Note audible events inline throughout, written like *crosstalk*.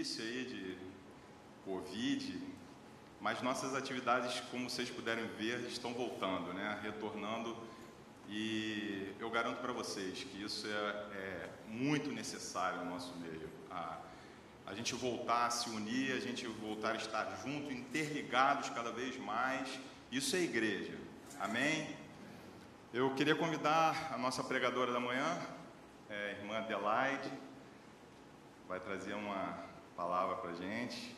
difícil aí de Covid, mas nossas atividades, como vocês puderem ver, estão voltando, né? retornando. E eu garanto para vocês que isso é, é, muito necessário no nosso meio. A, a gente voltar a se unir, a gente voltar a estar junto, interligados cada vez mais. Isso é igreja. Amém? Eu queria convidar a nossa pregadora da manhã, é, irmã Adelaide, vai trazer uma palavra para gente.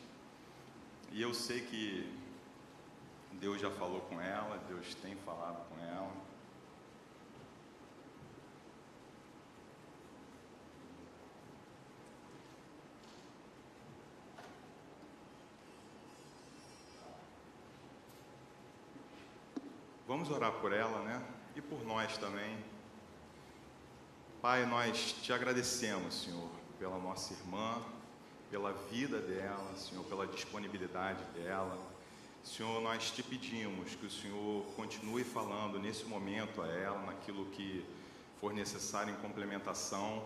E eu sei que Deus já falou com ela, Deus tem falado com ela. Vamos orar por ela, né? E por nós também. Pai, nós te agradecemos, Senhor, pela nossa irmã, pela vida dela, Senhor, pela disponibilidade dela. Senhor, nós te pedimos que o Senhor continue falando nesse momento a ela, naquilo que for necessário em complementação,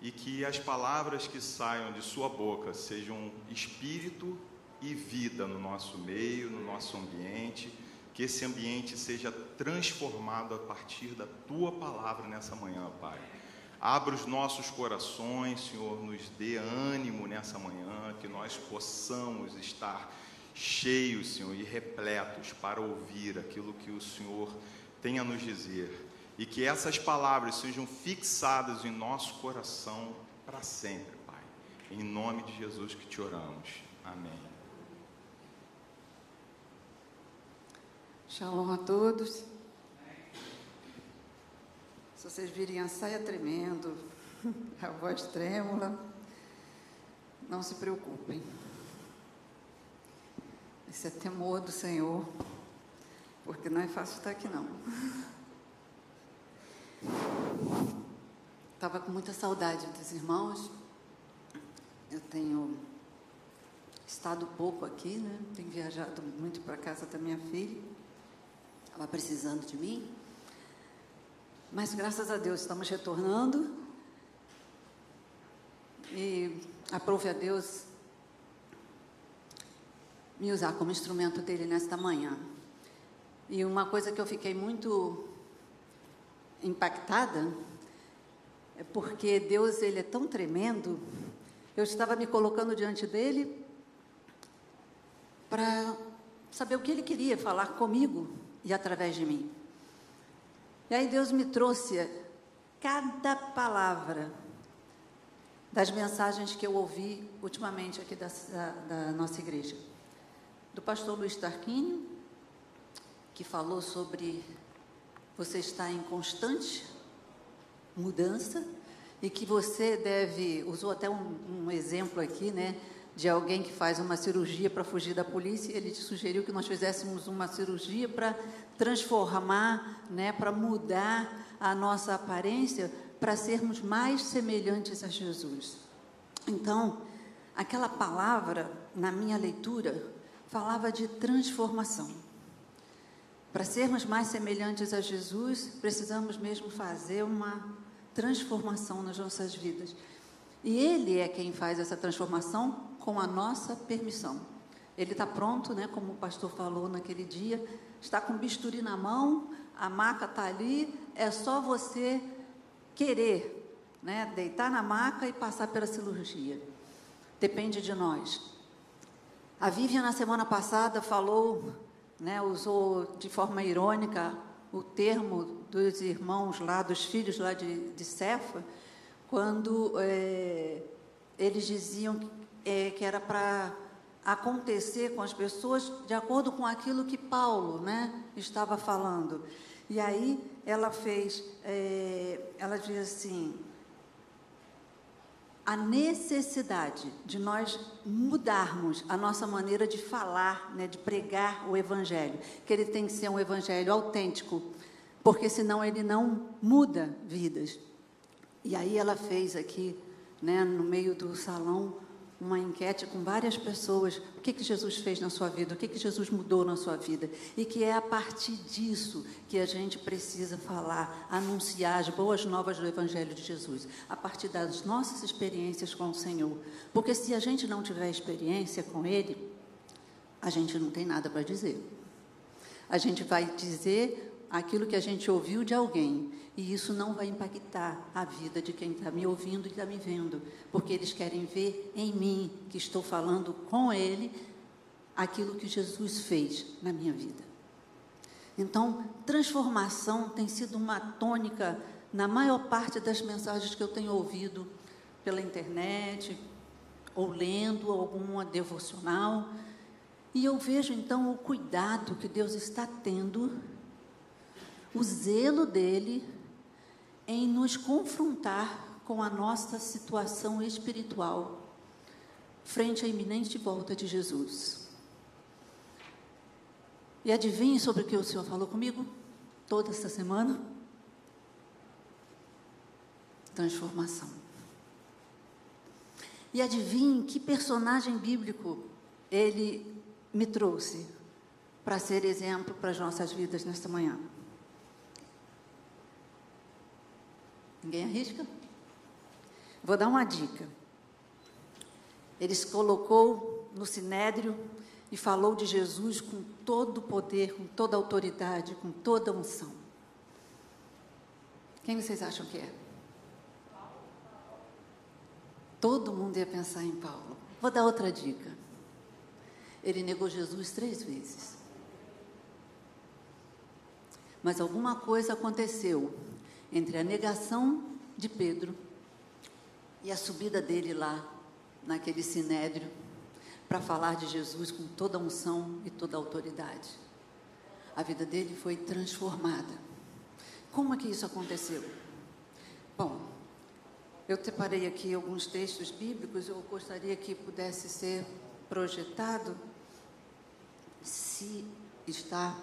e que as palavras que saiam de sua boca sejam espírito e vida no nosso meio, no nosso ambiente, que esse ambiente seja transformado a partir da tua palavra nessa manhã, Pai. Abra os nossos corações, Senhor, nos dê ânimo nessa manhã, que nós possamos estar cheios, Senhor, e repletos para ouvir aquilo que o Senhor tem a nos dizer. E que essas palavras sejam fixadas em nosso coração para sempre, Pai. Em nome de Jesus que te oramos. Amém. Shalom a todos. Se vocês virem a saia tremendo, *laughs* a voz trêmula, não se preocupem. Esse é temor do Senhor, porque não é fácil estar aqui não. Estava com muita saudade dos irmãos. Eu tenho estado pouco aqui, né? Tenho viajado muito para casa da minha filha. Ela precisando de mim. Mas graças a Deus estamos retornando. E aprove a Deus me usar como instrumento dele nesta manhã. E uma coisa que eu fiquei muito impactada é porque Deus ele é tão tremendo. Eu estava me colocando diante dele para saber o que ele queria falar comigo e através de mim. E aí Deus me trouxe cada palavra das mensagens que eu ouvi ultimamente aqui da, da, da nossa igreja. Do pastor Luiz Tarquínio, que falou sobre você estar em constante mudança e que você deve, usou até um, um exemplo aqui, né? De alguém que faz uma cirurgia para fugir da polícia, ele sugeriu que nós fizéssemos uma cirurgia para transformar, né, para mudar a nossa aparência, para sermos mais semelhantes a Jesus. Então, aquela palavra, na minha leitura, falava de transformação. Para sermos mais semelhantes a Jesus, precisamos mesmo fazer uma transformação nas nossas vidas. E Ele é quem faz essa transformação com a nossa permissão. Ele está pronto, né, como o pastor falou naquele dia, está com bisturi na mão, a maca está ali, é só você querer, né, deitar na maca e passar pela cirurgia. Depende de nós. A Vivian, na semana passada, falou, né, usou de forma irônica o termo dos irmãos lá, dos filhos lá de, de Cefa, quando é, eles diziam é, que era para acontecer com as pessoas de acordo com aquilo que Paulo né, estava falando. E aí ela fez, é, ela diz assim, a necessidade de nós mudarmos a nossa maneira de falar, né, de pregar o Evangelho, que ele tem que ser um Evangelho autêntico, porque senão ele não muda vidas. E aí ela fez aqui, né, no meio do salão, uma enquete com várias pessoas, o que, que Jesus fez na sua vida, o que, que Jesus mudou na sua vida, e que é a partir disso que a gente precisa falar, anunciar as boas novas do Evangelho de Jesus, a partir das nossas experiências com o Senhor. Porque se a gente não tiver experiência com Ele, a gente não tem nada para dizer. A gente vai dizer aquilo que a gente ouviu de alguém. E isso não vai impactar a vida de quem está me ouvindo e está me vendo, porque eles querem ver em mim, que estou falando com ele, aquilo que Jesus fez na minha vida. Então, transformação tem sido uma tônica na maior parte das mensagens que eu tenho ouvido pela internet, ou lendo alguma devocional. E eu vejo então o cuidado que Deus está tendo o zelo dele em nos confrontar com a nossa situação espiritual frente à iminente volta de Jesus. E adivinhe sobre o que o Senhor falou comigo toda essa semana? Transformação. E adivinhe que personagem bíblico ele me trouxe para ser exemplo para as nossas vidas nesta manhã. Ninguém arrisca? Vou dar uma dica. Ele se colocou no sinédrio e falou de Jesus com todo o poder, com toda a autoridade, com toda a unção. Quem vocês acham que é? Todo mundo ia pensar em Paulo. Vou dar outra dica. Ele negou Jesus três vezes. Mas alguma coisa aconteceu entre a negação de Pedro e a subida dele lá, naquele sinédrio, para falar de Jesus com toda a unção e toda a autoridade. A vida dele foi transformada. Como é que isso aconteceu? Bom, eu separei aqui alguns textos bíblicos, eu gostaria que pudesse ser projetado, se está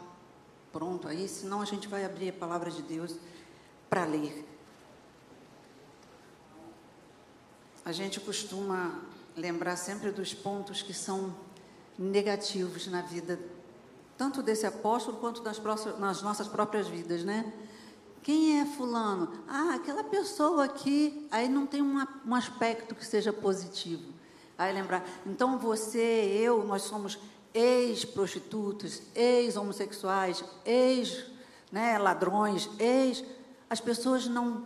pronto aí, senão a gente vai abrir a palavra de Deus para ler. A gente costuma lembrar sempre dos pontos que são negativos na vida, tanto desse apóstolo quanto nas, nas nossas próprias vidas, né? Quem é fulano? Ah, aquela pessoa aqui. Aí não tem uma, um aspecto que seja positivo. Aí lembrar, então você, eu, nós somos ex-prostitutas, ex-homossexuais, ex-ladrões, ex, as pessoas não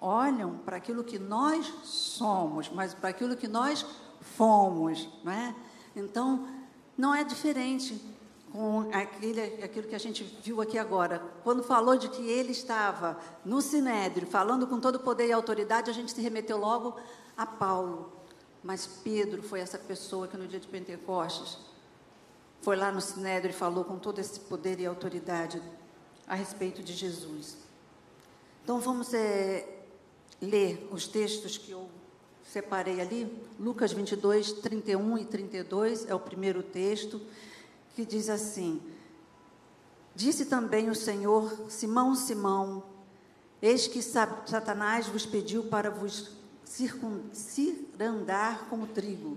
olham para aquilo que nós somos, mas para aquilo que nós fomos, não é? Então, não é diferente com aquele, aquilo que a gente viu aqui agora. Quando falou de que ele estava no Sinédrio, falando com todo poder e autoridade, a gente se remeteu logo a Paulo. Mas Pedro foi essa pessoa que no dia de Pentecostes foi lá no Sinédrio e falou com todo esse poder e autoridade a respeito de Jesus. Então vamos é, ler os textos que eu separei ali. Lucas 22, 31 e 32 é o primeiro texto, que diz assim: Disse também o Senhor, Simão, Simão, eis que Satanás vos pediu para vos circundar como trigo,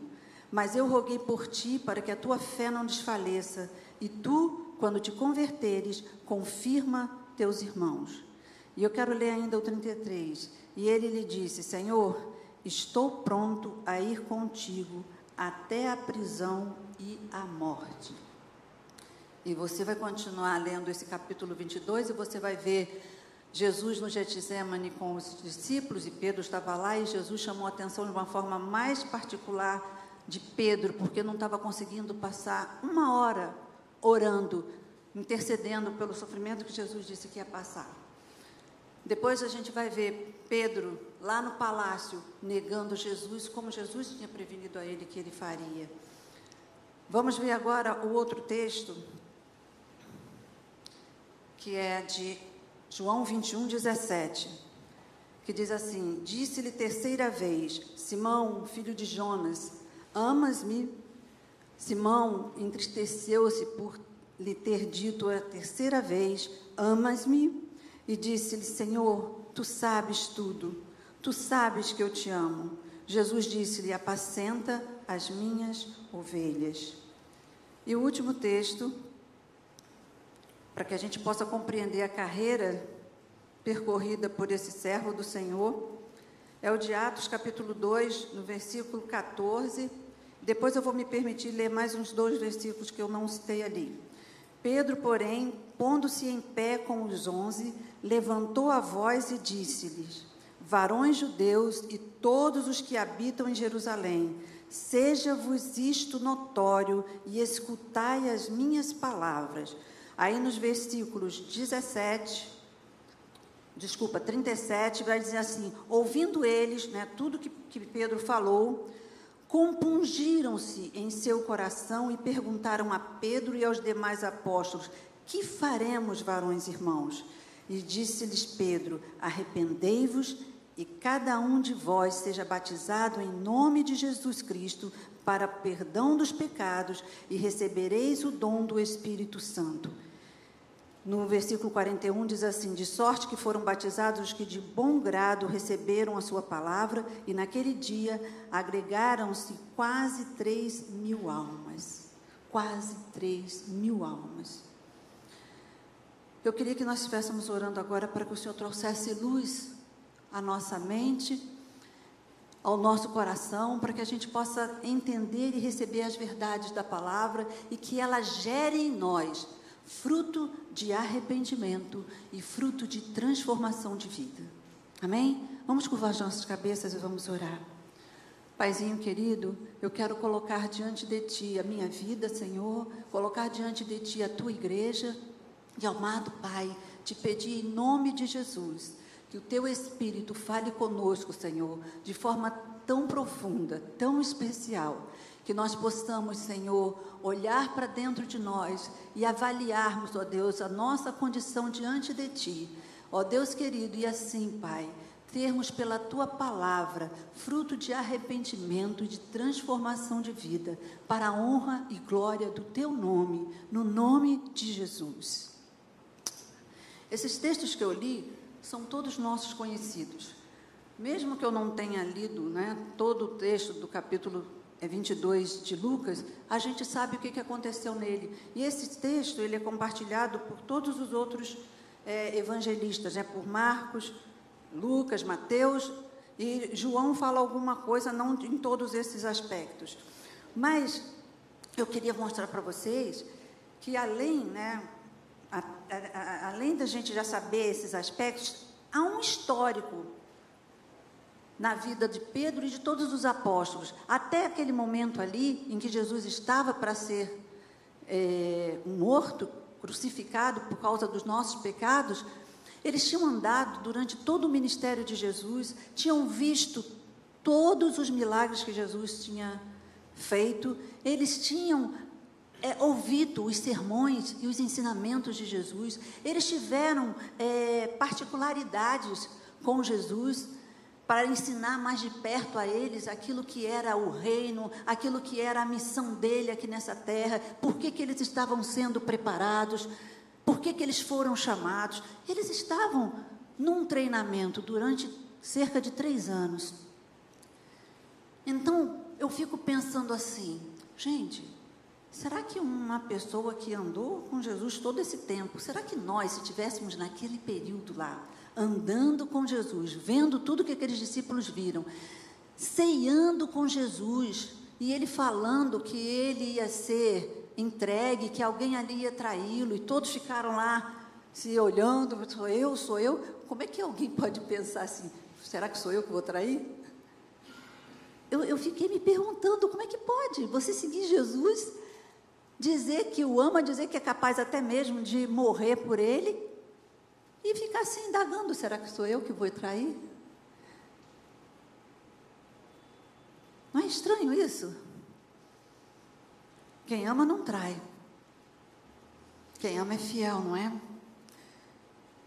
mas eu roguei por ti para que a tua fé não desfaleça, e tu, quando te converteres, confirma teus irmãos. E eu quero ler ainda o 33. E ele lhe disse: Senhor, estou pronto a ir contigo até a prisão e a morte. E você vai continuar lendo esse capítulo 22 e você vai ver Jesus no Getsemane com os discípulos e Pedro estava lá e Jesus chamou a atenção de uma forma mais particular de Pedro, porque não estava conseguindo passar uma hora orando, intercedendo pelo sofrimento que Jesus disse que ia passar. Depois a gente vai ver Pedro lá no palácio negando Jesus, como Jesus tinha prevenido a ele que ele faria. Vamos ver agora o outro texto, que é de João 21, 17, que diz assim: Disse-lhe terceira vez, Simão, filho de Jonas, amas-me? Simão entristeceu-se por lhe ter dito a terceira vez: Amas-me? E disse-lhe: Senhor, tu sabes tudo, tu sabes que eu te amo. Jesus disse-lhe: Apacenta as minhas ovelhas. E o último texto, para que a gente possa compreender a carreira percorrida por esse servo do Senhor, é o de Atos, capítulo 2, no versículo 14. Depois eu vou me permitir ler mais uns dois versículos que eu não citei ali. Pedro, porém, pondo-se em pé com os onze, levantou a voz e disse-lhes: Varões judeus e todos os que habitam em Jerusalém, seja-vos isto notório e escutai as minhas palavras. Aí nos versículos 17, desculpa, 37, vai dizer assim: ouvindo eles, né, tudo que, que Pedro falou, compungiram-se em seu coração e perguntaram a Pedro e aos demais apóstolos: Que faremos, varões irmãos? E disse-lhes Pedro: Arrependei-vos e cada um de vós seja batizado em nome de Jesus Cristo para perdão dos pecados e recebereis o dom do Espírito Santo. No versículo 41 diz assim: De sorte que foram batizados os que de bom grado receberam a sua palavra, e naquele dia agregaram-se quase três mil almas. Quase três mil almas. Eu queria que nós estivéssemos orando agora para que o Senhor trouxesse luz à nossa mente, ao nosso coração, para que a gente possa entender e receber as verdades da palavra e que ela gere em nós fruto de arrependimento e fruto de transformação de vida. Amém? Vamos curvar as nossas cabeças e vamos orar. Paizinho querido, eu quero colocar diante de Ti a minha vida, Senhor, colocar diante de Ti a Tua igreja, e amado Pai, te pedir em nome de Jesus, que o Teu Espírito fale conosco, Senhor, de forma tão profunda, tão especial, que nós possamos, Senhor, olhar para dentro de nós e avaliarmos, ó Deus, a nossa condição diante de Ti. Ó Deus querido, e assim, Pai, termos pela Tua palavra fruto de arrependimento e de transformação de vida, para a honra e glória do Teu nome, no nome de Jesus. Esses textos que eu li são todos nossos conhecidos. Mesmo que eu não tenha lido né, todo o texto do capítulo 22 é de Lucas, a gente sabe o que, aconteceu nele. E esse texto ele é compartilhado por todos os outros é, evangelistas, né? por Marcos, Lucas, Mateus, e João fala alguma coisa, não em todos esses aspectos. Mas eu queria mostrar para vocês que além, né, além da gente já saber esses aspectos, há um histórico na vida de Pedro e de todos os apóstolos, até aquele momento ali em que Jesus estava para ser é, morto, crucificado por causa dos nossos pecados, eles tinham andado durante todo o ministério de Jesus, tinham visto todos os milagres que Jesus tinha feito, eles tinham é, ouvido os sermões e os ensinamentos de Jesus, eles tiveram é, particularidades com Jesus, para ensinar mais de perto a eles aquilo que era o reino, aquilo que era a missão dele aqui nessa terra, por que, que eles estavam sendo preparados, por que, que eles foram chamados. Eles estavam num treinamento durante cerca de três anos. Então, eu fico pensando assim, gente, será que uma pessoa que andou com Jesus todo esse tempo, será que nós, se tivéssemos naquele período lá, andando com Jesus, vendo tudo que aqueles discípulos viram, ceando com Jesus, e ele falando que ele ia ser entregue, que alguém ali ia traí-lo, e todos ficaram lá se olhando, sou eu, sou eu. Como é que alguém pode pensar assim? Será que sou eu que vou trair? Eu, eu fiquei me perguntando como é que pode você seguir Jesus, dizer que o ama, dizer que é capaz até mesmo de morrer por ele, e ficar assim indagando: será que sou eu que vou trair? Não é estranho isso? Quem ama não trai. Quem ama é fiel, não é?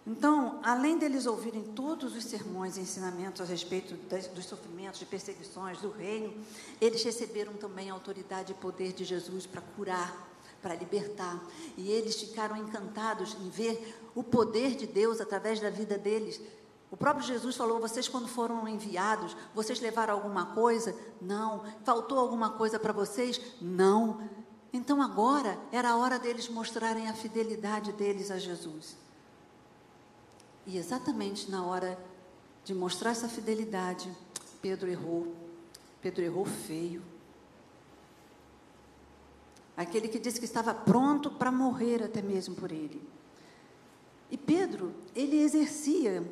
Então, além deles ouvirem todos os sermões e ensinamentos a respeito das, dos sofrimentos, de perseguições, do reino, eles receberam também a autoridade e poder de Jesus para curar, para libertar. E eles ficaram encantados em ver o poder de Deus através da vida deles, O próprio Jesus falou: vocês, quando foram enviados, vocês levaram alguma coisa? Não. Faltou alguma coisa para vocês? Não. Então agora era a hora deles mostrarem a fidelidade deles a Jesus. E exatamente na hora de mostrar essa fidelidade, Pedro errou. Pedro errou feio. Aquele que disse que estava pronto para morrer até mesmo por ele. E Pedro, ele exercia,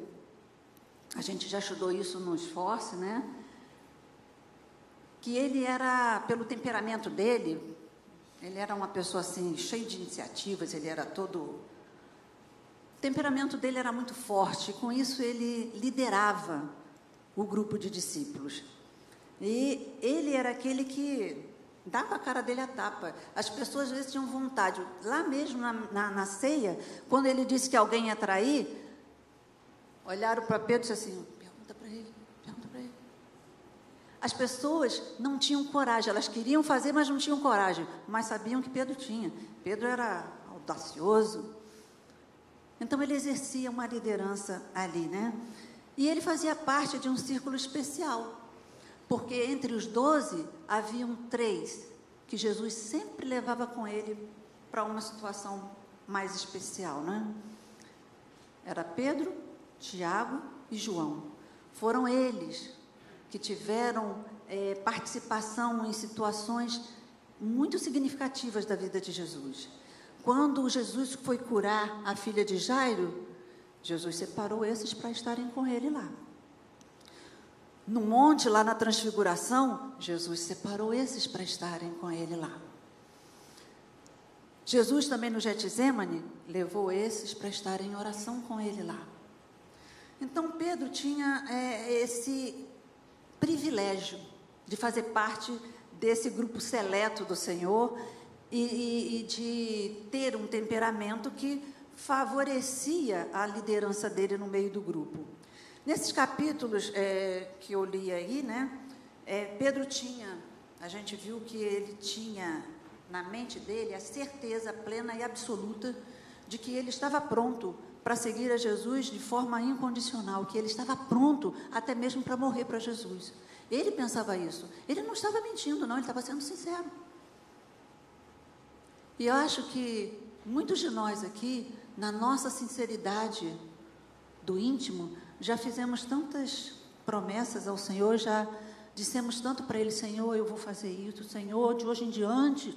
a gente já estudou isso no esforço, né? Que ele era, pelo temperamento dele, ele era uma pessoa assim, cheio de iniciativas, ele era todo. O temperamento dele era muito forte, com isso ele liderava o grupo de discípulos. E ele era aquele que dava a cara dele a tapa. As pessoas às vezes tinham vontade. Lá mesmo na, na, na ceia, quando ele disse que alguém ia trair, olharam para Pedro e disseram assim: pergunta para ele, pergunta para ele. As pessoas não tinham coragem, elas queriam fazer, mas não tinham coragem, mas sabiam que Pedro tinha. Pedro era audacioso. Então ele exercia uma liderança ali, né? E ele fazia parte de um círculo especial, porque entre os doze haviam três que Jesus sempre levava com ele para uma situação mais especial, né? Era Pedro, Tiago e João. Foram eles que tiveram é, participação em situações muito significativas da vida de Jesus. Quando Jesus foi curar a filha de Jairo, Jesus separou esses para estarem com ele lá. No monte, lá na transfiguração, Jesus separou esses para estarem com ele lá. Jesus também no Getsemane levou esses para estarem em oração com ele lá. Então Pedro tinha é, esse privilégio de fazer parte desse grupo seleto do Senhor e, e, e de ter um temperamento que favorecia a liderança dele no meio do grupo. Nesses capítulos é, que eu li aí, né, é, Pedro tinha, a gente viu que ele tinha na mente dele a certeza plena e absoluta de que ele estava pronto para seguir a Jesus de forma incondicional, que ele estava pronto até mesmo para morrer para Jesus. Ele pensava isso. Ele não estava mentindo, não, ele estava sendo sincero. E eu acho que muitos de nós aqui, na nossa sinceridade do íntimo, já fizemos tantas promessas ao Senhor, já dissemos tanto para Ele, Senhor, eu vou fazer isso, Senhor, de hoje em diante.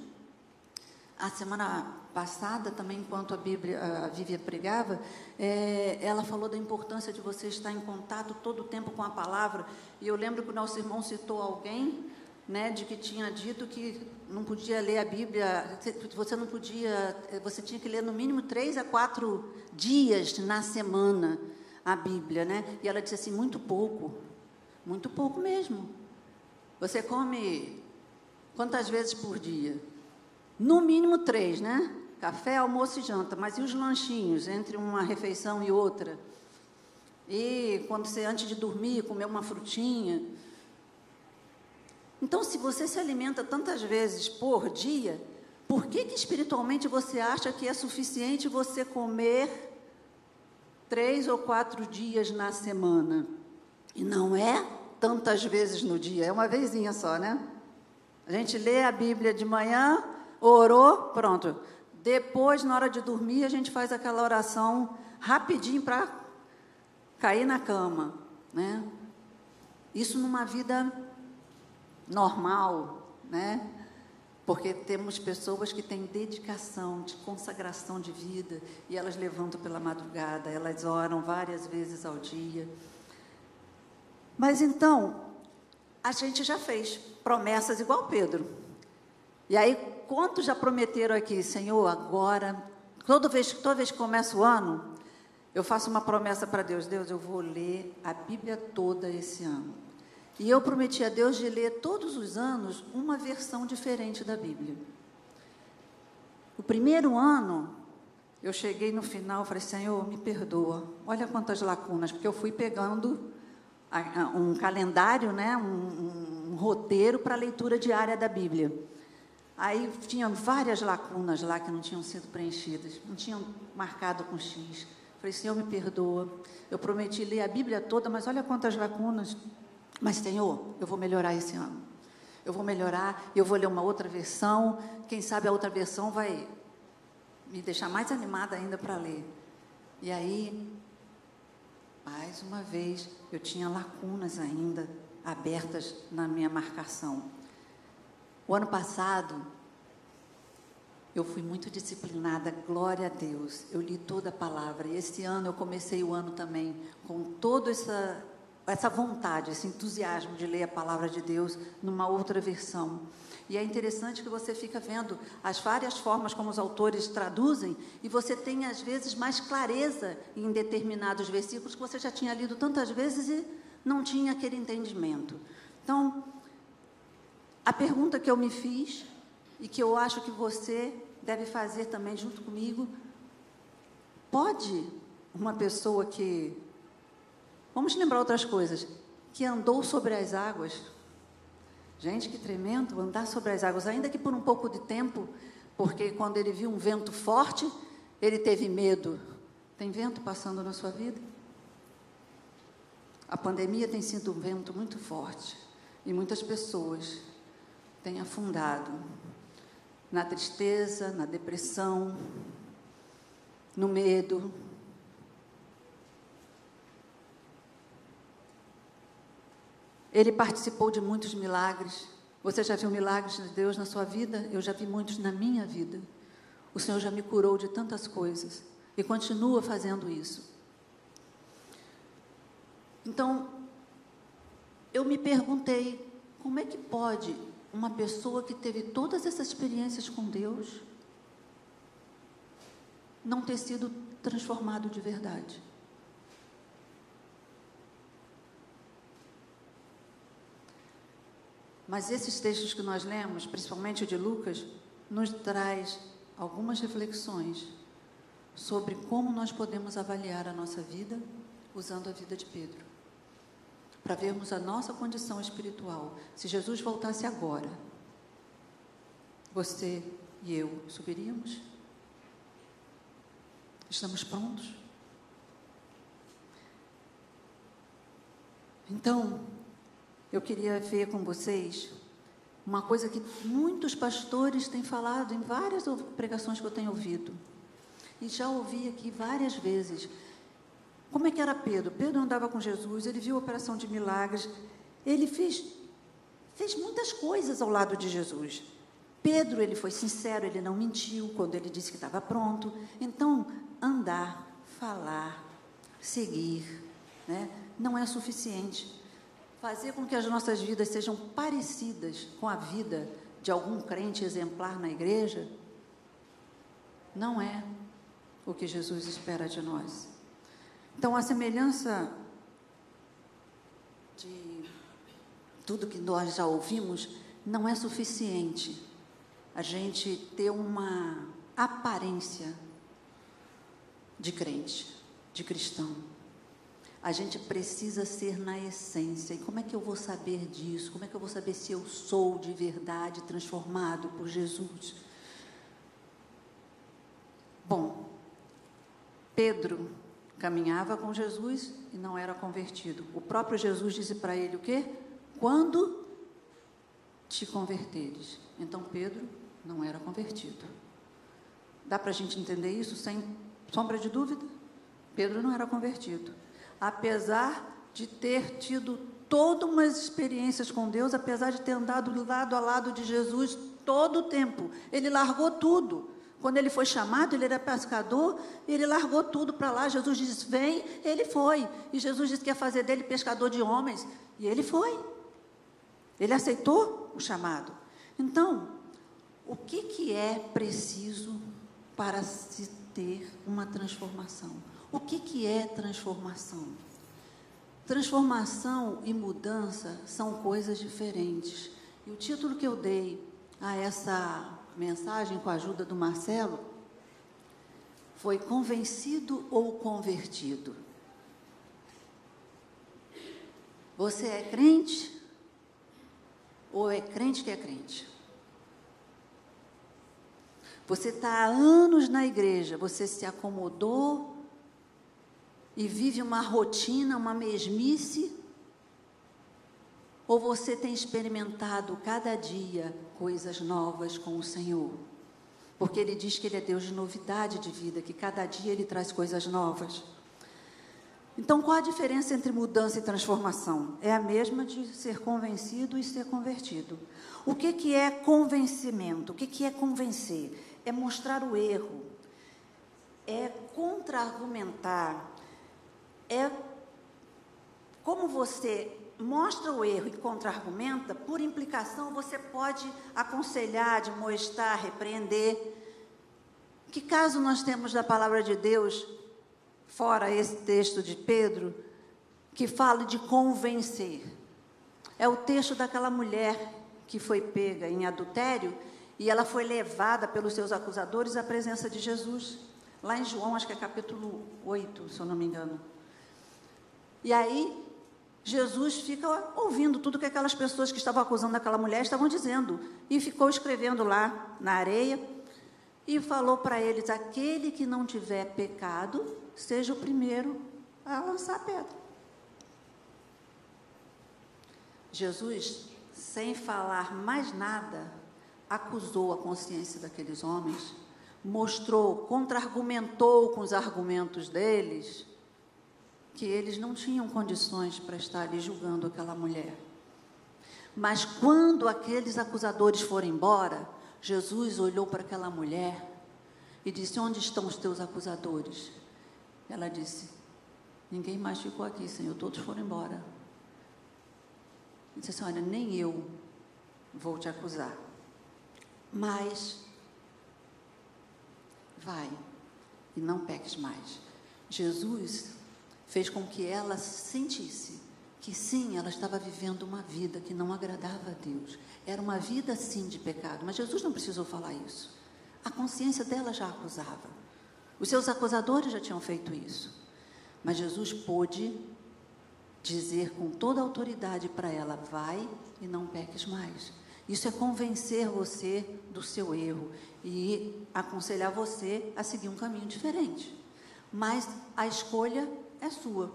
A semana passada, também, enquanto a Bíblia, a Vívia pregava, é, ela falou da importância de você estar em contato todo o tempo com a palavra. E eu lembro que o nosso irmão citou alguém, né, de que tinha dito que não podia ler a Bíblia, você não podia, você tinha que ler no mínimo três a quatro dias na semana a Bíblia, né? E ela disse assim, muito pouco, muito pouco mesmo. Você come quantas vezes por dia? No mínimo três, né? Café, almoço e janta. Mas e os lanchinhos entre uma refeição e outra? E quando você, antes de dormir, comer uma frutinha? Então, se você se alimenta tantas vezes por dia, por que, que espiritualmente você acha que é suficiente você comer três ou quatro dias na semana. E não é tantas vezes no dia, é uma vezinha só, né? A gente lê a Bíblia de manhã, orou, pronto. Depois, na hora de dormir, a gente faz aquela oração rapidinho para cair na cama, né? Isso numa vida normal, né? porque temos pessoas que têm dedicação, de consagração de vida, e elas levantam pela madrugada, elas oram várias vezes ao dia. Mas então, a gente já fez promessas igual Pedro. E aí, quantos já prometeram aqui, Senhor, agora, toda vez, toda vez que começa o ano, eu faço uma promessa para Deus: Deus, eu vou ler a Bíblia toda esse ano. E eu prometi a Deus de ler todos os anos uma versão diferente da Bíblia. O primeiro ano, eu cheguei no final falei, Senhor, me perdoa. Olha quantas lacunas, porque eu fui pegando um calendário, né, um, um roteiro para a leitura diária da Bíblia. Aí tinha várias lacunas lá que não tinham sido preenchidas, não tinham marcado com X. Falei, Senhor, me perdoa. Eu prometi ler a Bíblia toda, mas olha quantas lacunas. Mas, Senhor, eu vou melhorar esse ano. Eu vou melhorar, eu vou ler uma outra versão. Quem sabe a outra versão vai me deixar mais animada ainda para ler. E aí, mais uma vez, eu tinha lacunas ainda abertas na minha marcação. O ano passado, eu fui muito disciplinada, glória a Deus. Eu li toda a palavra. E esse ano eu comecei o ano também com toda essa, essa vontade, esse entusiasmo de ler a palavra de Deus numa outra versão. E é interessante que você fica vendo as várias formas como os autores traduzem, e você tem, às vezes, mais clareza em determinados versículos que você já tinha lido tantas vezes e não tinha aquele entendimento. Então, a pergunta que eu me fiz, e que eu acho que você deve fazer também junto comigo, pode uma pessoa que. Vamos lembrar outras coisas, que andou sobre as águas Gente, que tremendo andar sobre as águas, ainda que por um pouco de tempo, porque quando ele viu um vento forte, ele teve medo. Tem vento passando na sua vida? A pandemia tem sido um vento muito forte e muitas pessoas têm afundado na tristeza, na depressão, no medo, Ele participou de muitos milagres. Você já viu milagres de Deus na sua vida? Eu já vi muitos na minha vida. O Senhor já me curou de tantas coisas e continua fazendo isso. Então, eu me perguntei: como é que pode uma pessoa que teve todas essas experiências com Deus não ter sido transformado de verdade? Mas esses textos que nós lemos, principalmente o de Lucas, nos traz algumas reflexões sobre como nós podemos avaliar a nossa vida usando a vida de Pedro. Para vermos a nossa condição espiritual. Se Jesus voltasse agora, você e eu subiríamos? Estamos prontos? Então, eu queria ver com vocês uma coisa que muitos pastores têm falado em várias pregações que eu tenho ouvido. E já ouvi aqui várias vezes. Como é que era Pedro? Pedro andava com Jesus, ele viu a operação de milagres, ele fez, fez muitas coisas ao lado de Jesus. Pedro, ele foi sincero, ele não mentiu quando ele disse que estava pronto. Então, andar, falar, seguir, né, não é suficiente fazer com que as nossas vidas sejam parecidas com a vida de algum crente exemplar na igreja, não é o que Jesus espera de nós. Então, a semelhança de tudo que nós já ouvimos, não é suficiente a gente ter uma aparência de crente, de cristão. A gente precisa ser na essência. E como é que eu vou saber disso? Como é que eu vou saber se eu sou de verdade transformado por Jesus? Bom, Pedro caminhava com Jesus e não era convertido. O próprio Jesus disse para ele o quê? Quando te converteres. Então Pedro não era convertido. Dá para a gente entender isso sem sombra de dúvida? Pedro não era convertido apesar de ter tido todas umas experiências com Deus, apesar de ter andado lado a lado de Jesus todo o tempo, ele largou tudo. Quando ele foi chamado, ele era pescador, ele largou tudo para lá. Jesus disse: Vem, ele foi. E Jesus disse que ia fazer dele pescador de homens, e ele foi. Ele aceitou o chamado. Então, o que, que é preciso para se ter uma transformação? O que, que é transformação? Transformação e mudança são coisas diferentes. E o título que eu dei a essa mensagem com a ajuda do Marcelo foi Convencido ou Convertido? Você é crente ou é crente que é crente? Você está há anos na igreja, você se acomodou e vive uma rotina, uma mesmice? Ou você tem experimentado cada dia coisas novas com o Senhor? Porque Ele diz que Ele é Deus de novidade de vida, que cada dia Ele traz coisas novas. Então, qual a diferença entre mudança e transformação? É a mesma de ser convencido e ser convertido. O que, que é convencimento? O que, que é convencer? É mostrar o erro, é contra-argumentar, é como você mostra o erro e contra-argumenta, por implicação você pode aconselhar, admoestar, repreender. Que caso nós temos da palavra de Deus, fora esse texto de Pedro, que fala de convencer? É o texto daquela mulher que foi pega em adultério e ela foi levada pelos seus acusadores à presença de Jesus. Lá em João, acho que é capítulo 8, se eu não me engano. E aí, Jesus fica ouvindo tudo que aquelas pessoas que estavam acusando aquela mulher estavam dizendo. E ficou escrevendo lá na areia. E falou para eles: aquele que não tiver pecado, seja o primeiro a lançar a pedra. Jesus, sem falar mais nada, acusou a consciência daqueles homens mostrou, contra-argumentou com os argumentos deles, que eles não tinham condições para estar ali julgando aquela mulher. Mas quando aqueles acusadores foram embora, Jesus olhou para aquela mulher e disse: Onde estão os teus acusadores? Ela disse: Ninguém mais ficou aqui, Senhor, todos foram embora. Ele disse assim: Olha, nem eu vou te acusar. Mas vai e não peques mais. Jesus fez com que ela sentisse que sim, ela estava vivendo uma vida que não agradava a Deus. Era uma vida sim de pecado, mas Jesus não precisou falar isso. A consciência dela já acusava. Os seus acusadores já tinham feito isso. Mas Jesus pôde dizer com toda a autoridade para ela: vai e não peques mais. Isso é convencer você do seu erro e aconselhar você a seguir um caminho diferente. Mas a escolha é sua.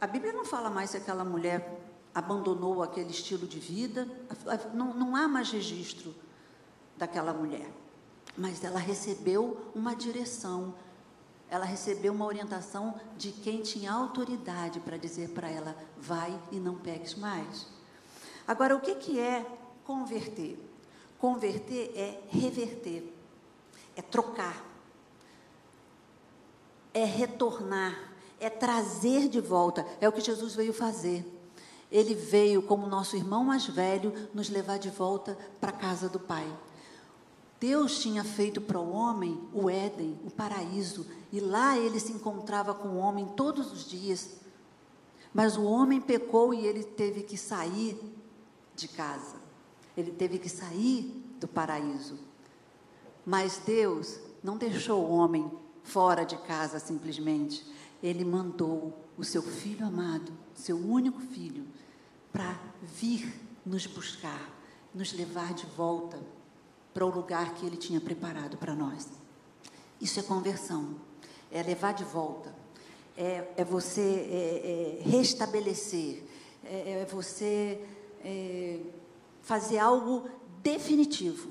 A Bíblia não fala mais se aquela mulher abandonou aquele estilo de vida, não, não há mais registro daquela mulher. Mas ela recebeu uma direção, ela recebeu uma orientação de quem tinha autoridade para dizer para ela: vai e não peques mais. Agora, o que, que é converter. Converter é reverter, é trocar, é retornar, é trazer de volta. É o que Jesus veio fazer. Ele veio, como nosso irmão mais velho, nos levar de volta para a casa do Pai. Deus tinha feito para o homem o Éden, o paraíso, e lá ele se encontrava com o homem todos os dias. Mas o homem pecou e ele teve que sair de casa. Ele teve que sair do paraíso. Mas Deus não deixou o homem fora de casa simplesmente. Ele mandou o seu filho amado, seu único filho, para vir nos buscar, nos levar de volta para o lugar que ele tinha preparado para nós. Isso é conversão, é levar de volta, é, é você é, é restabelecer, é, é você é, fazer algo definitivo,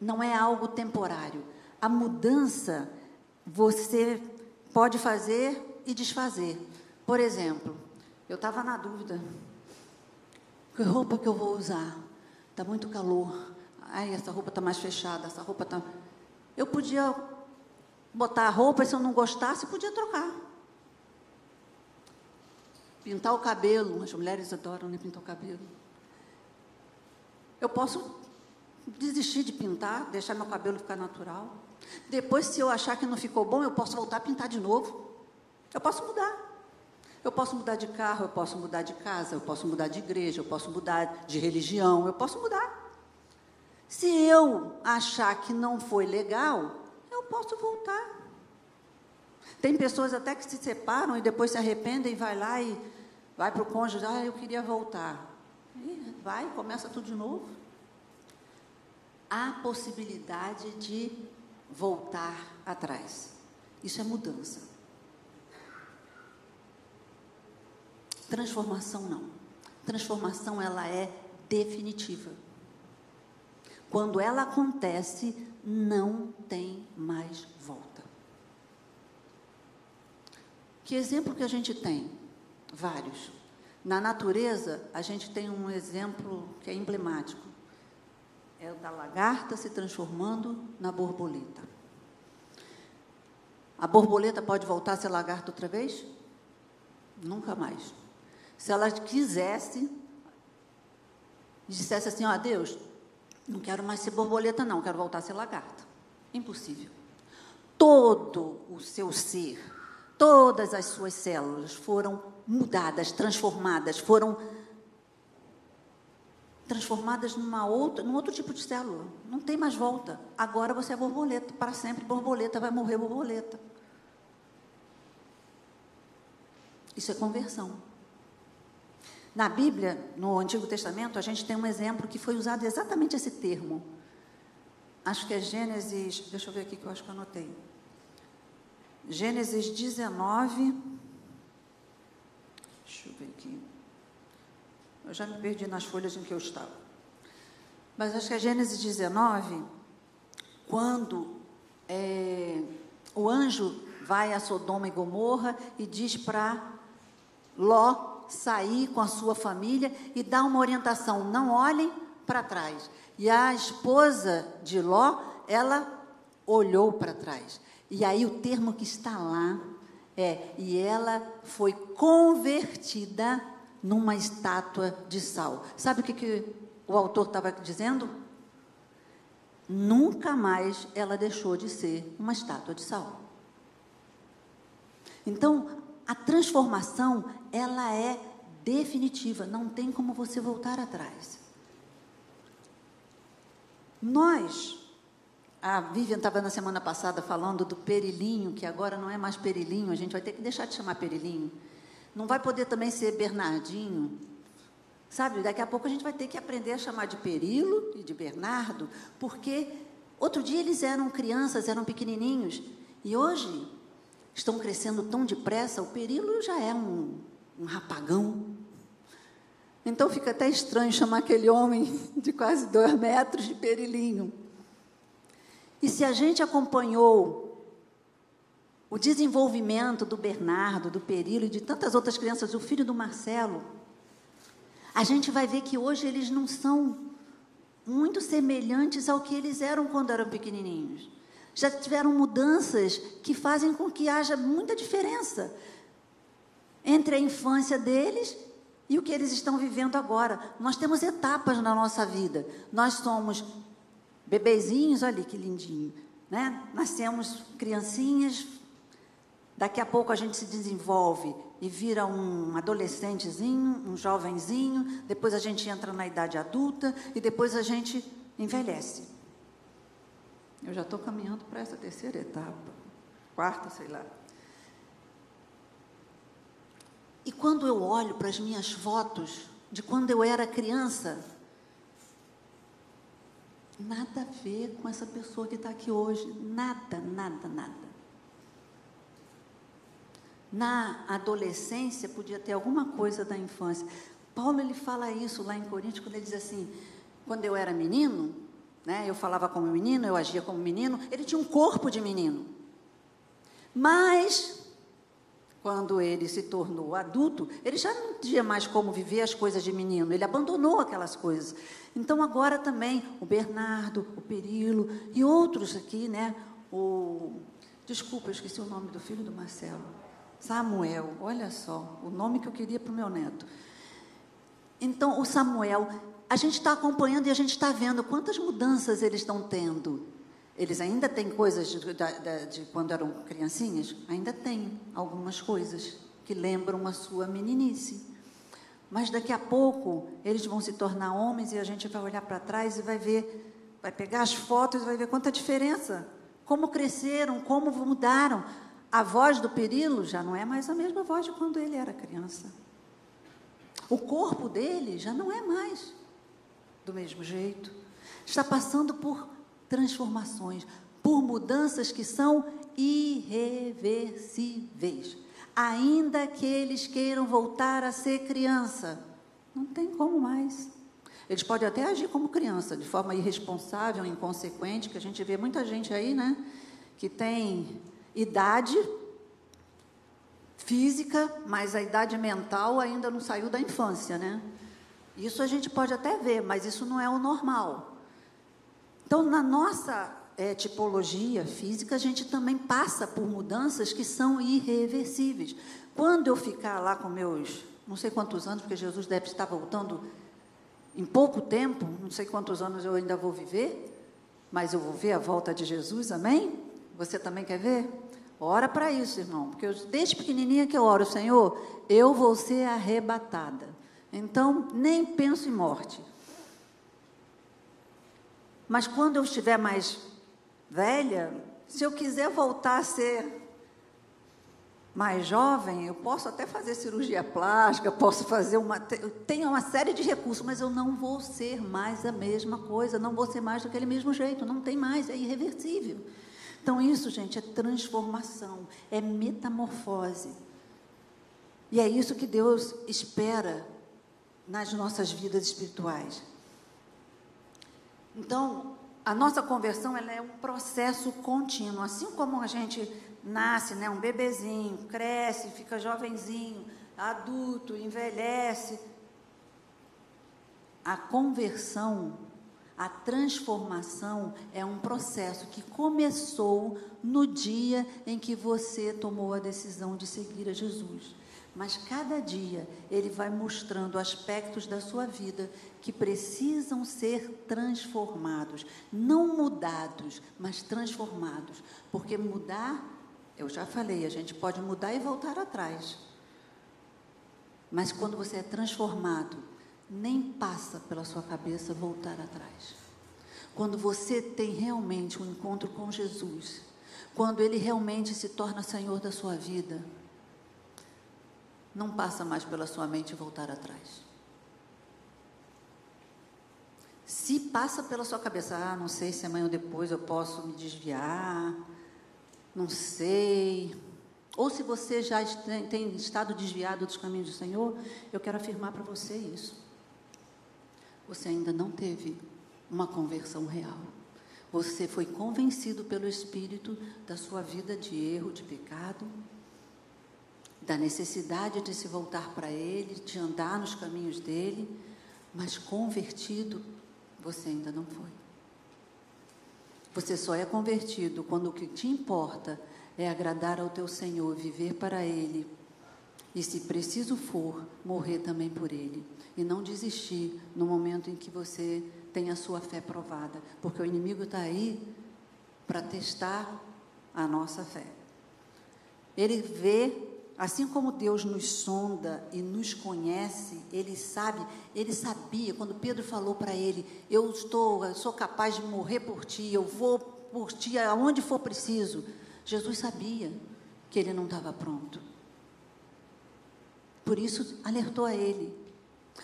não é algo temporário. A mudança você pode fazer e desfazer. Por exemplo, eu estava na dúvida: que roupa que eu vou usar? Está muito calor. Ai, essa roupa está mais fechada, essa roupa está. Eu podia botar a roupa se eu não gostasse, podia trocar. Pintar o cabelo, as mulheres adoram né, pintar o cabelo. Eu posso desistir de pintar, deixar meu cabelo ficar natural. Depois, se eu achar que não ficou bom, eu posso voltar a pintar de novo. Eu posso mudar. Eu posso mudar de carro, eu posso mudar de casa, eu posso mudar de igreja, eu posso mudar de religião, eu posso mudar. Se eu achar que não foi legal, eu posso voltar. Tem pessoas até que se separam e depois se arrependem e vai lá e vai para o cônjuge, ah, eu queria voltar. E vai, começa tudo de novo. Há possibilidade de voltar atrás. Isso é mudança. Transformação não. Transformação ela é definitiva. Quando ela acontece, não tem mais volta. Que exemplo que a gente tem? Vários. Na natureza, a gente tem um exemplo que é emblemático. É o da lagarta se transformando na borboleta. A borboleta pode voltar a ser lagarta outra vez? Nunca mais. Se ela quisesse, dissesse assim: Ó, oh, Deus, não quero mais ser borboleta, não, quero voltar a ser lagarta. Impossível. Todo o seu ser, todas as suas células foram mudadas, transformadas, foram transformadas numa outra, num outro tipo de célula. Não tem mais volta. Agora você é borboleta, para sempre borboleta, vai morrer borboleta. Isso é conversão. Na Bíblia, no Antigo Testamento, a gente tem um exemplo que foi usado exatamente esse termo. Acho que é Gênesis, deixa eu ver aqui que eu acho que eu anotei. Gênesis 19. Deixa eu ver aqui. Eu já me perdi nas folhas em que eu estava. Mas acho que é Gênesis 19, quando é, o anjo vai a Sodoma e Gomorra e diz para Ló sair com a sua família e dar uma orientação: não olhem para trás. E a esposa de Ló, ela olhou para trás. E aí o termo que está lá é: e ela foi convertida numa estátua de sal. Sabe o que, que o autor estava dizendo? Nunca mais ela deixou de ser uma estátua de sal. Então, a transformação, ela é definitiva, não tem como você voltar atrás. Nós, a Vivian estava na semana passada falando do perilinho, que agora não é mais perilinho, a gente vai ter que deixar de chamar perilinho. Não vai poder também ser Bernardinho. Sabe, daqui a pouco a gente vai ter que aprender a chamar de Perilo e de Bernardo, porque outro dia eles eram crianças, eram pequenininhos, e hoje estão crescendo tão depressa, o perilo já é um, um rapagão. Então fica até estranho chamar aquele homem *laughs* de quase dois metros de perilinho. E se a gente acompanhou o desenvolvimento do Bernardo, do Perilo e de tantas outras crianças, o filho do Marcelo, a gente vai ver que hoje eles não são muito semelhantes ao que eles eram quando eram pequenininhos já tiveram mudanças que fazem com que haja muita diferença entre a infância deles e o que eles estão vivendo agora. Nós temos etapas na nossa vida. Nós somos bebezinhos, olha que lindinho, né? Nascemos criancinhas, daqui a pouco a gente se desenvolve e vira um adolescentezinho, um jovenzinho, depois a gente entra na idade adulta e depois a gente envelhece. Eu já estou caminhando para essa terceira etapa, quarta, sei lá. E quando eu olho para as minhas fotos de quando eu era criança, nada a ver com essa pessoa que está aqui hoje. Nada, nada, nada. Na adolescência podia ter alguma coisa da infância. Paulo ele fala isso lá em Coríntios quando ele diz assim: quando eu era menino, né? Eu falava como menino, eu agia como menino. Ele tinha um corpo de menino. Mas, quando ele se tornou adulto, ele já não tinha mais como viver as coisas de menino. Ele abandonou aquelas coisas. Então, agora também, o Bernardo, o Perilo e outros aqui, né? O... Desculpa, eu esqueci o nome do filho do Marcelo. Samuel, olha só, o nome que eu queria para o meu neto. Então, o Samuel, a gente está acompanhando e a gente está vendo quantas mudanças eles estão tendo. Eles ainda têm coisas de, de, de, quando eram criancinhas? Ainda têm algumas coisas que lembram a sua meninice. Mas daqui a pouco eles vão se tornar homens e a gente vai olhar para trás e vai ver, vai pegar as fotos e vai ver quanta diferença. Como cresceram, como mudaram. A voz do Perilo já não é mais a mesma voz de quando ele era criança. O corpo dele já não é mais do mesmo jeito. Está passando por transformações, por mudanças que são irreversíveis. ainda que eles queiram voltar a ser criança. Não tem como mais. Eles podem até agir como criança, de forma irresponsável, inconsequente, que a gente vê muita gente aí, né, que tem idade física, mas a idade mental ainda não saiu da infância, né? Isso a gente pode até ver, mas isso não é o normal. Então, na nossa é, tipologia física, a gente também passa por mudanças que são irreversíveis. Quando eu ficar lá com meus, não sei quantos anos, porque Jesus deve estar voltando em pouco tempo, não sei quantos anos eu ainda vou viver, mas eu vou ver a volta de Jesus, amém? Você também quer ver? Ora para isso, irmão, porque eu, desde pequenininha que eu oro, Senhor, eu vou ser arrebatada. Então, nem penso em morte. Mas quando eu estiver mais velha, se eu quiser voltar a ser mais jovem, eu posso até fazer cirurgia plástica, posso fazer uma. Tenho uma série de recursos, mas eu não vou ser mais a mesma coisa, não vou ser mais daquele mesmo jeito, não tem mais, é irreversível. Então, isso, gente, é transformação, é metamorfose. E é isso que Deus espera nas nossas vidas espirituais. Então, a nossa conversão ela é um processo contínuo, assim como a gente nasce, né, um bebezinho, cresce, fica jovenzinho, adulto, envelhece. A conversão a transformação é um processo que começou no dia em que você tomou a decisão de seguir a Jesus. Mas cada dia ele vai mostrando aspectos da sua vida que precisam ser transformados, não mudados, mas transformados. Porque mudar, eu já falei, a gente pode mudar e voltar atrás. Mas quando você é transformado, nem passa pela sua cabeça voltar atrás. Quando você tem realmente um encontro com Jesus, quando Ele realmente se torna Senhor da sua vida, não passa mais pela sua mente voltar atrás. Se passa pela sua cabeça, ah, não sei se amanhã ou depois eu posso me desviar, não sei. Ou se você já tem estado desviado dos caminhos do Senhor, eu quero afirmar para você isso você ainda não teve uma conversão real. Você foi convencido pelo Espírito da sua vida de erro, de pecado, da necessidade de se voltar para Ele, de andar nos caminhos dele, mas convertido você ainda não foi. Você só é convertido quando o que te importa é agradar ao teu Senhor, viver para Ele e, se preciso for, morrer também por Ele e não desistir no momento em que você tem a sua fé provada, porque o inimigo está aí para testar a nossa fé. Ele vê, assim como Deus nos sonda e nos conhece, ele sabe, ele sabia quando Pedro falou para ele: "Eu estou, eu sou capaz de morrer por ti, eu vou por ti aonde for preciso". Jesus sabia que ele não estava pronto. Por isso alertou a ele: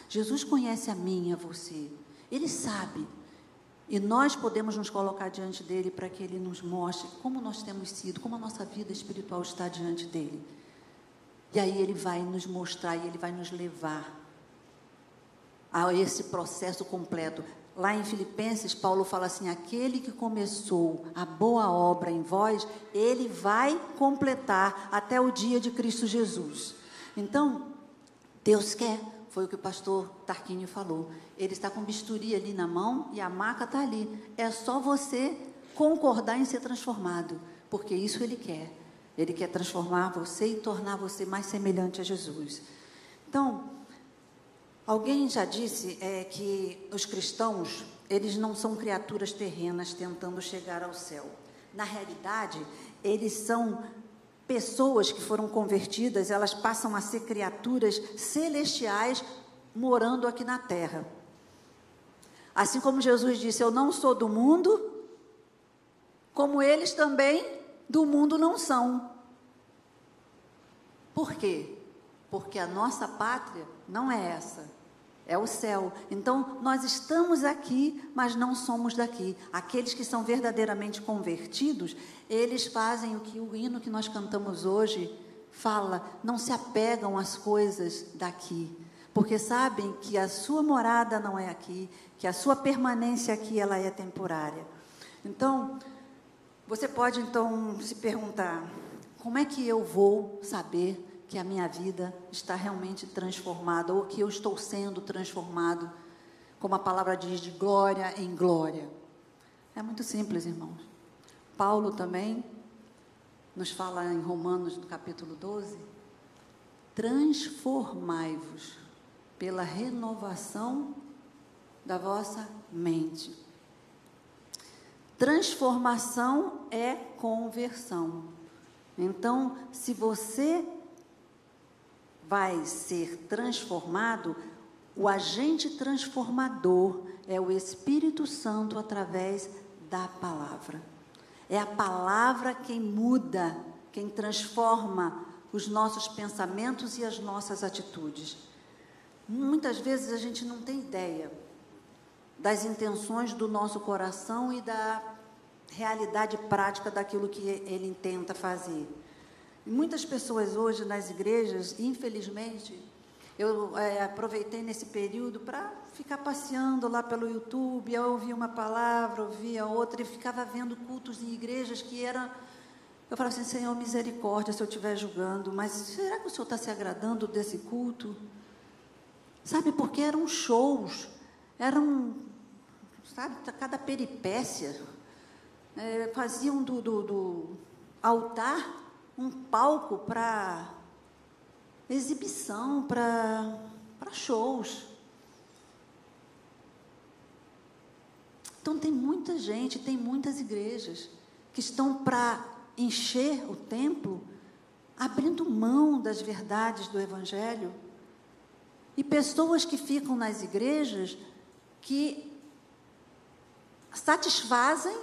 Jesus conhece a mim e a você. Ele sabe. E nós podemos nos colocar diante dele para que ele nos mostre como nós temos sido, como a nossa vida espiritual está diante dele. E aí ele vai nos mostrar e ele vai nos levar a esse processo completo. Lá em Filipenses, Paulo fala assim: aquele que começou a boa obra em vós, ele vai completar até o dia de Cristo Jesus. Então, Deus quer foi o que o pastor Tarquínio falou. Ele está com bisturi ali na mão e a maca está ali. É só você concordar em ser transformado, porque isso ele quer. Ele quer transformar você e tornar você mais semelhante a Jesus. Então, alguém já disse é, que os cristãos, eles não são criaturas terrenas tentando chegar ao céu. Na realidade, eles são pessoas que foram convertidas, elas passam a ser criaturas celestiais morando aqui na terra. Assim como Jesus disse: Eu não sou do mundo, como eles também do mundo não são. Por quê? Porque a nossa pátria não é essa é o céu. Então, nós estamos aqui, mas não somos daqui. Aqueles que são verdadeiramente convertidos, eles fazem o que o hino que nós cantamos hoje fala: não se apegam às coisas daqui, porque sabem que a sua morada não é aqui, que a sua permanência aqui ela é temporária. Então, você pode então se perguntar: como é que eu vou saber que a minha vida está realmente transformada ou que eu estou sendo transformado, como a palavra diz, de glória em glória? É muito simples, irmãos. Paulo também nos fala em Romanos, no capítulo 12: transformai-vos pela renovação da vossa mente. Transformação é conversão. Então, se você vai ser transformado, o agente transformador é o Espírito Santo através da palavra. É a palavra quem muda, quem transforma os nossos pensamentos e as nossas atitudes. Muitas vezes a gente não tem ideia das intenções do nosso coração e da realidade prática daquilo que ele tenta fazer. Muitas pessoas hoje nas igrejas, infelizmente, eu é, aproveitei nesse período para ficar passeando lá pelo YouTube, eu ouvia uma palavra, ouvia outra, e ficava vendo cultos em igrejas que eram. Eu falava assim, Senhor, misericórdia se eu estiver julgando, mas será que o Senhor está se agradando desse culto? Sabe, porque eram shows, eram, sabe, cada peripécia. É, faziam do, do, do altar um palco para exibição, para shows. Então, tem muita gente, tem muitas igrejas que estão para encher o templo, abrindo mão das verdades do Evangelho. E pessoas que ficam nas igrejas que satisfazem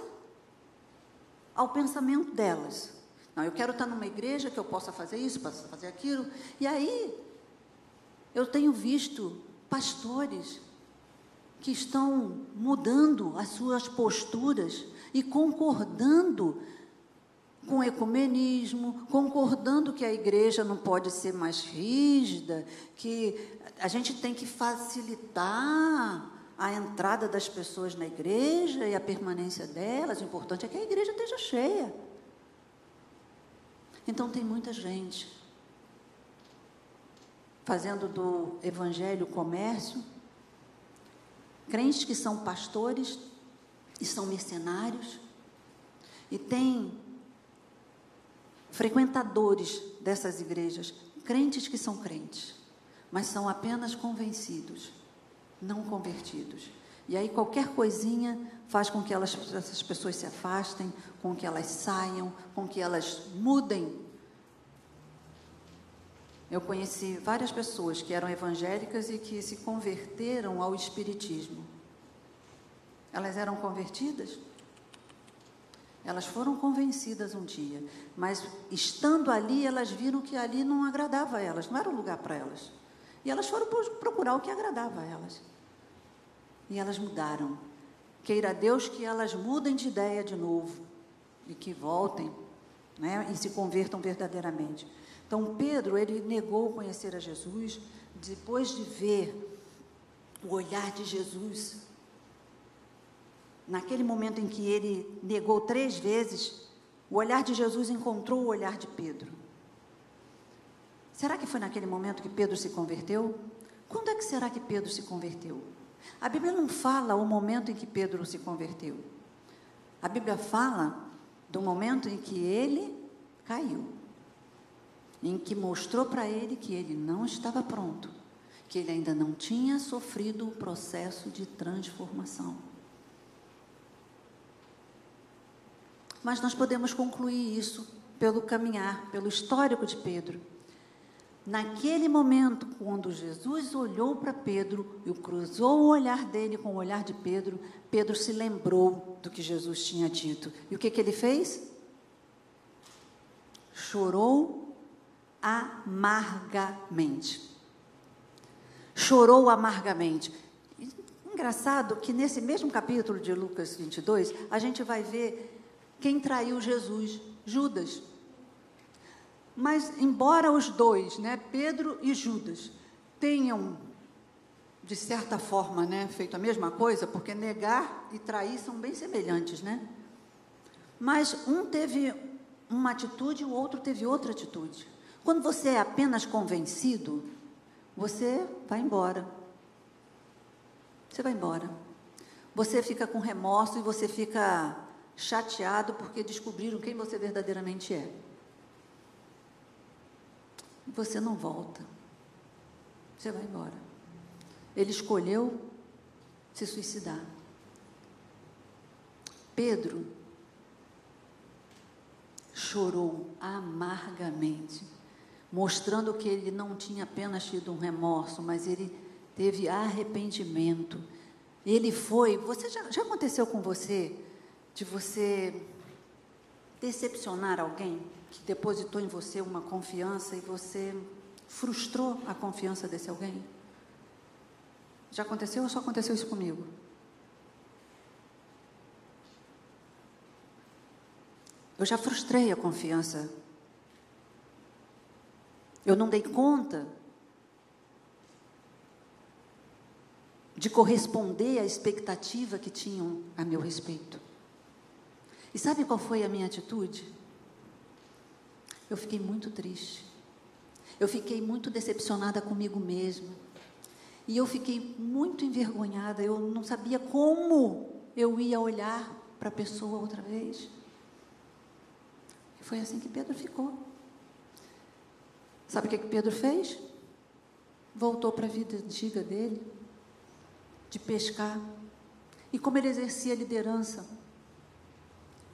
ao pensamento delas. Não, eu quero estar numa igreja que eu possa fazer isso, possa fazer aquilo. E aí, eu tenho visto pastores que estão mudando as suas posturas e concordando com o ecumenismo, concordando que a igreja não pode ser mais rígida, que a gente tem que facilitar a entrada das pessoas na igreja e a permanência delas. O importante é que a igreja esteja cheia. Então tem muita gente fazendo do evangelho comércio, crentes que são pastores e são mercenários, e tem frequentadores dessas igrejas, crentes que são crentes, mas são apenas convencidos, não convertidos. E aí qualquer coisinha faz com que elas, essas pessoas se afastem, com que elas saiam, com que elas mudem. Eu conheci várias pessoas que eram evangélicas e que se converteram ao espiritismo. Elas eram convertidas? Elas foram convencidas um dia, mas estando ali, elas viram que ali não agradava a elas, não era o lugar para elas. E elas foram procurar o que agradava a elas. E elas mudaram. Queira Deus que elas mudem de ideia de novo e que voltem né, e se convertam verdadeiramente. Então, Pedro, ele negou conhecer a Jesus, depois de ver o olhar de Jesus. Naquele momento em que ele negou três vezes, o olhar de Jesus encontrou o olhar de Pedro. Será que foi naquele momento que Pedro se converteu? Quando é que será que Pedro se converteu? A Bíblia não fala o momento em que Pedro se converteu. A Bíblia fala do momento em que ele caiu, em que mostrou para ele que ele não estava pronto, que ele ainda não tinha sofrido o processo de transformação. Mas nós podemos concluir isso pelo caminhar, pelo histórico de Pedro. Naquele momento, quando Jesus olhou para Pedro e cruzou o olhar dele com o olhar de Pedro, Pedro se lembrou do que Jesus tinha dito. E o que, que ele fez? Chorou amargamente. Chorou amargamente. Engraçado que nesse mesmo capítulo de Lucas 22, a gente vai ver quem traiu Jesus: Judas. Mas, embora os dois, né, Pedro e Judas, tenham, de certa forma, né, feito a mesma coisa, porque negar e trair são bem semelhantes, né? Mas um teve uma atitude e o outro teve outra atitude. Quando você é apenas convencido, você vai embora. Você vai embora. Você fica com remorso e você fica chateado porque descobriram quem você verdadeiramente é. Você não volta. Você vai embora. Ele escolheu se suicidar. Pedro chorou amargamente, mostrando que ele não tinha apenas tido um remorso, mas ele teve arrependimento. Ele foi. Você já, já aconteceu com você de você decepcionar alguém que depositou em você uma confiança e você frustrou a confiança desse alguém? Já aconteceu ou só aconteceu isso comigo? Eu já frustrei a confiança. Eu não dei conta de corresponder à expectativa que tinham a meu respeito. E sabe qual foi a minha atitude? Eu fiquei muito triste. Eu fiquei muito decepcionada comigo mesma. E eu fiquei muito envergonhada. Eu não sabia como eu ia olhar para a pessoa outra vez. E foi assim que Pedro ficou. Sabe o que, que Pedro fez? Voltou para a vida antiga dele, de pescar. E como ele exercia liderança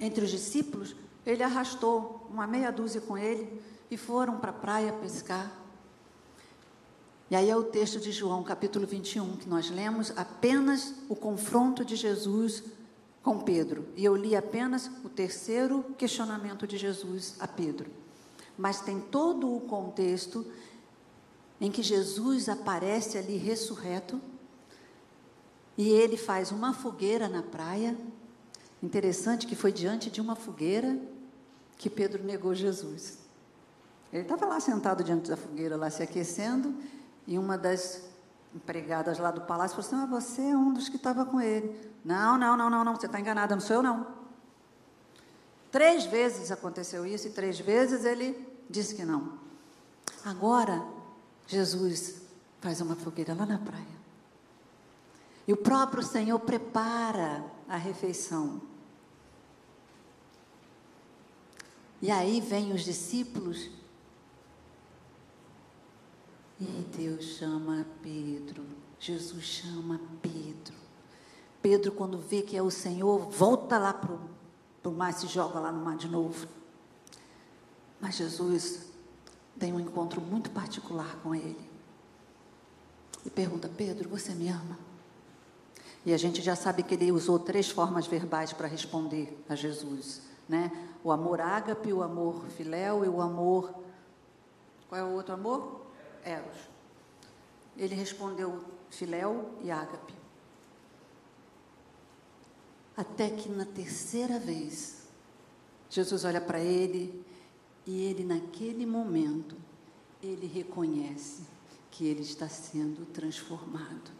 entre os discípulos, ele arrastou uma meia dúzia com ele e foram para a praia pescar. E aí é o texto de João, capítulo 21, que nós lemos apenas o confronto de Jesus com Pedro. E eu li apenas o terceiro questionamento de Jesus a Pedro. Mas tem todo o contexto em que Jesus aparece ali ressurreto e ele faz uma fogueira na praia Interessante que foi diante de uma fogueira que Pedro negou Jesus. Ele estava lá sentado diante da fogueira, lá se aquecendo, e uma das empregadas lá do palácio falou assim: ah, você é um dos que estava com ele. Não, não, não, não, não, você está enganada, não sou eu não. Três vezes aconteceu isso e três vezes ele disse que não. Agora, Jesus faz uma fogueira lá na praia. E o próprio Senhor prepara a refeição. E aí vem os discípulos e Deus chama Pedro, Jesus chama Pedro. Pedro, quando vê que é o Senhor, volta lá para o mar, se joga lá no mar de novo. Mas Jesus tem um encontro muito particular com ele. E pergunta: Pedro, você me ama? E a gente já sabe que ele usou três formas verbais para responder a Jesus, né? O amor ágape, o amor filéu e o amor Qual é o outro amor? Eros. Ele respondeu filéu e ágape. Até que na terceira vez, Jesus olha para ele e ele naquele momento ele reconhece que ele está sendo transformado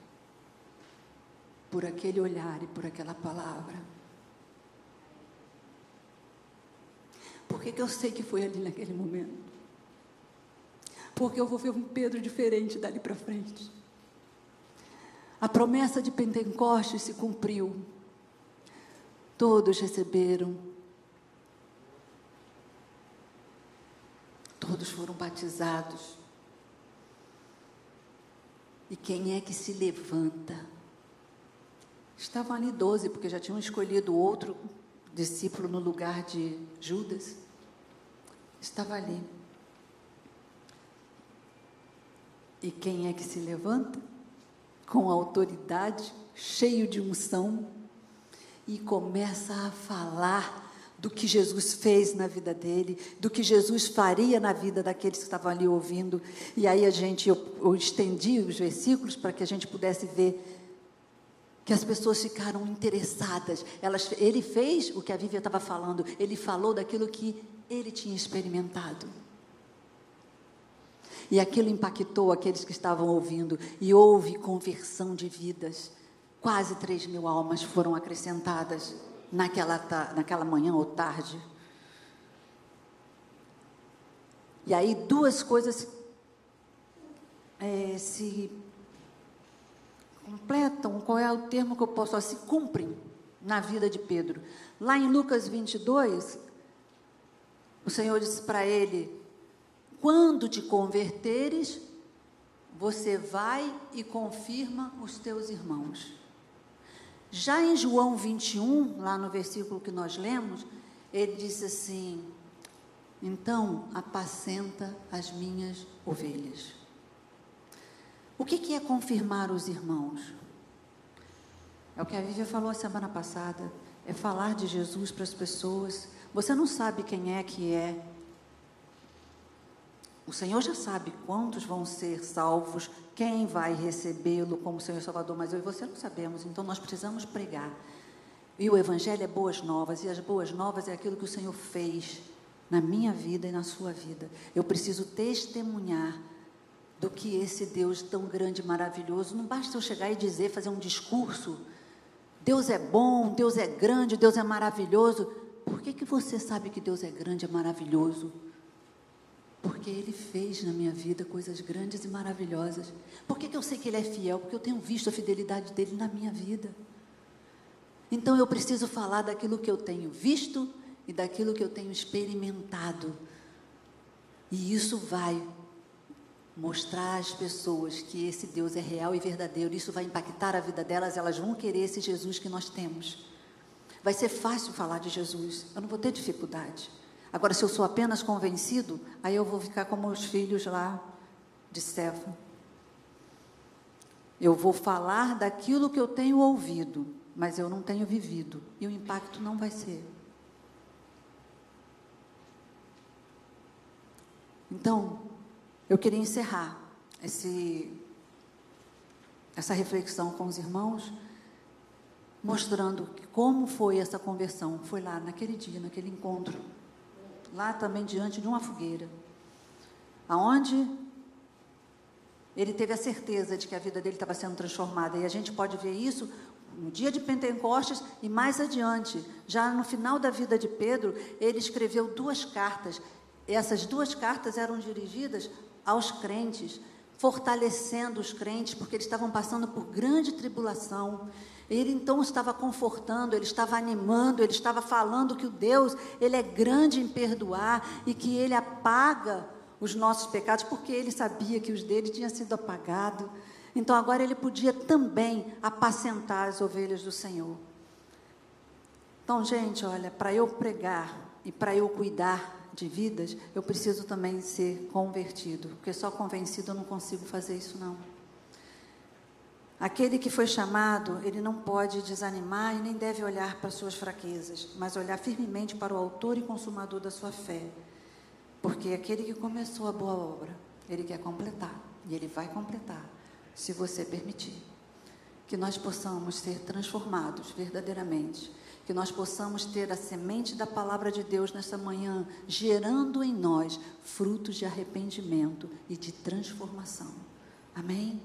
por aquele olhar e por aquela palavra. Por que, que eu sei que foi ali naquele momento? Porque eu vou ver um Pedro diferente dali para frente. A promessa de Pentecostes se cumpriu. Todos receberam. Todos foram batizados. E quem é que se levanta? Estavam ali doze, porque já tinham escolhido outro discípulo no lugar de Judas. Estava ali. E quem é que se levanta? Com autoridade, cheio de unção, e começa a falar do que Jesus fez na vida dele, do que Jesus faria na vida daqueles que estavam ali ouvindo. E aí a gente, eu, eu estendi os versículos para que a gente pudesse ver que as pessoas ficaram interessadas. Elas, ele fez o que a Vívia estava falando, ele falou daquilo que ele tinha experimentado. E aquilo impactou aqueles que estavam ouvindo, e houve conversão de vidas. Quase 3 mil almas foram acrescentadas naquela, naquela manhã ou tarde. E aí, duas coisas é, se completam, qual é o termo que eu posso se cumprem na vida de Pedro. Lá em Lucas 22, o Senhor disse para ele: Quando te converteres, você vai e confirma os teus irmãos. Já em João 21, lá no versículo que nós lemos, ele disse assim: Então apacenta as minhas ovelhas. O que, que é confirmar os irmãos? É o que a Vivian falou a semana passada. É falar de Jesus para as pessoas. Você não sabe quem é que é. O Senhor já sabe quantos vão ser salvos, quem vai recebê-lo como Senhor Salvador, mas eu e você não sabemos. Então nós precisamos pregar. E o Evangelho é boas novas, e as boas novas é aquilo que o Senhor fez na minha vida e na sua vida. Eu preciso testemunhar do que esse Deus tão grande e maravilhoso. Não basta eu chegar e dizer, fazer um discurso. Deus é bom, Deus é grande, Deus é maravilhoso. Por que, que você sabe que Deus é grande e maravilhoso? Porque Ele fez na minha vida coisas grandes e maravilhosas. Por que, que eu sei que Ele é fiel? Porque eu tenho visto a fidelidade dele na minha vida. Então eu preciso falar daquilo que eu tenho visto e daquilo que eu tenho experimentado. E isso vai mostrar às pessoas que esse Deus é real e verdadeiro, isso vai impactar a vida delas, elas vão querer esse Jesus que nós temos. Vai ser fácil falar de Jesus, eu não vou ter dificuldade. Agora, se eu sou apenas convencido, aí eu vou ficar como os filhos lá de Stefan. Eu vou falar daquilo que eu tenho ouvido, mas eu não tenho vivido, e o impacto não vai ser. Então, eu queria encerrar esse, essa reflexão com os irmãos, mostrando como foi essa conversão. Foi lá, naquele dia, naquele encontro, lá também diante de uma fogueira, aonde ele teve a certeza de que a vida dele estava sendo transformada. E a gente pode ver isso no dia de Pentecostes e mais adiante, já no final da vida de Pedro, ele escreveu duas cartas. Essas duas cartas eram dirigidas aos crentes, fortalecendo os crentes, porque eles estavam passando por grande tribulação. Ele então estava confortando, ele estava animando, ele estava falando que o Deus, ele é grande em perdoar e que ele apaga os nossos pecados, porque ele sabia que os dele tinham sido apagados. Então agora ele podia também apacentar as ovelhas do Senhor. Então, gente, olha, para eu pregar e para eu cuidar de vidas, eu preciso também ser convertido, porque só convencido eu não consigo fazer isso não. Aquele que foi chamado, ele não pode desanimar e nem deve olhar para suas fraquezas, mas olhar firmemente para o autor e consumador da sua fé. Porque aquele que começou a boa obra, ele quer completar, e ele vai completar, se você permitir. Que nós possamos ser transformados verdadeiramente que nós possamos ter a semente da palavra de Deus nesta manhã, gerando em nós frutos de arrependimento e de transformação. Amém?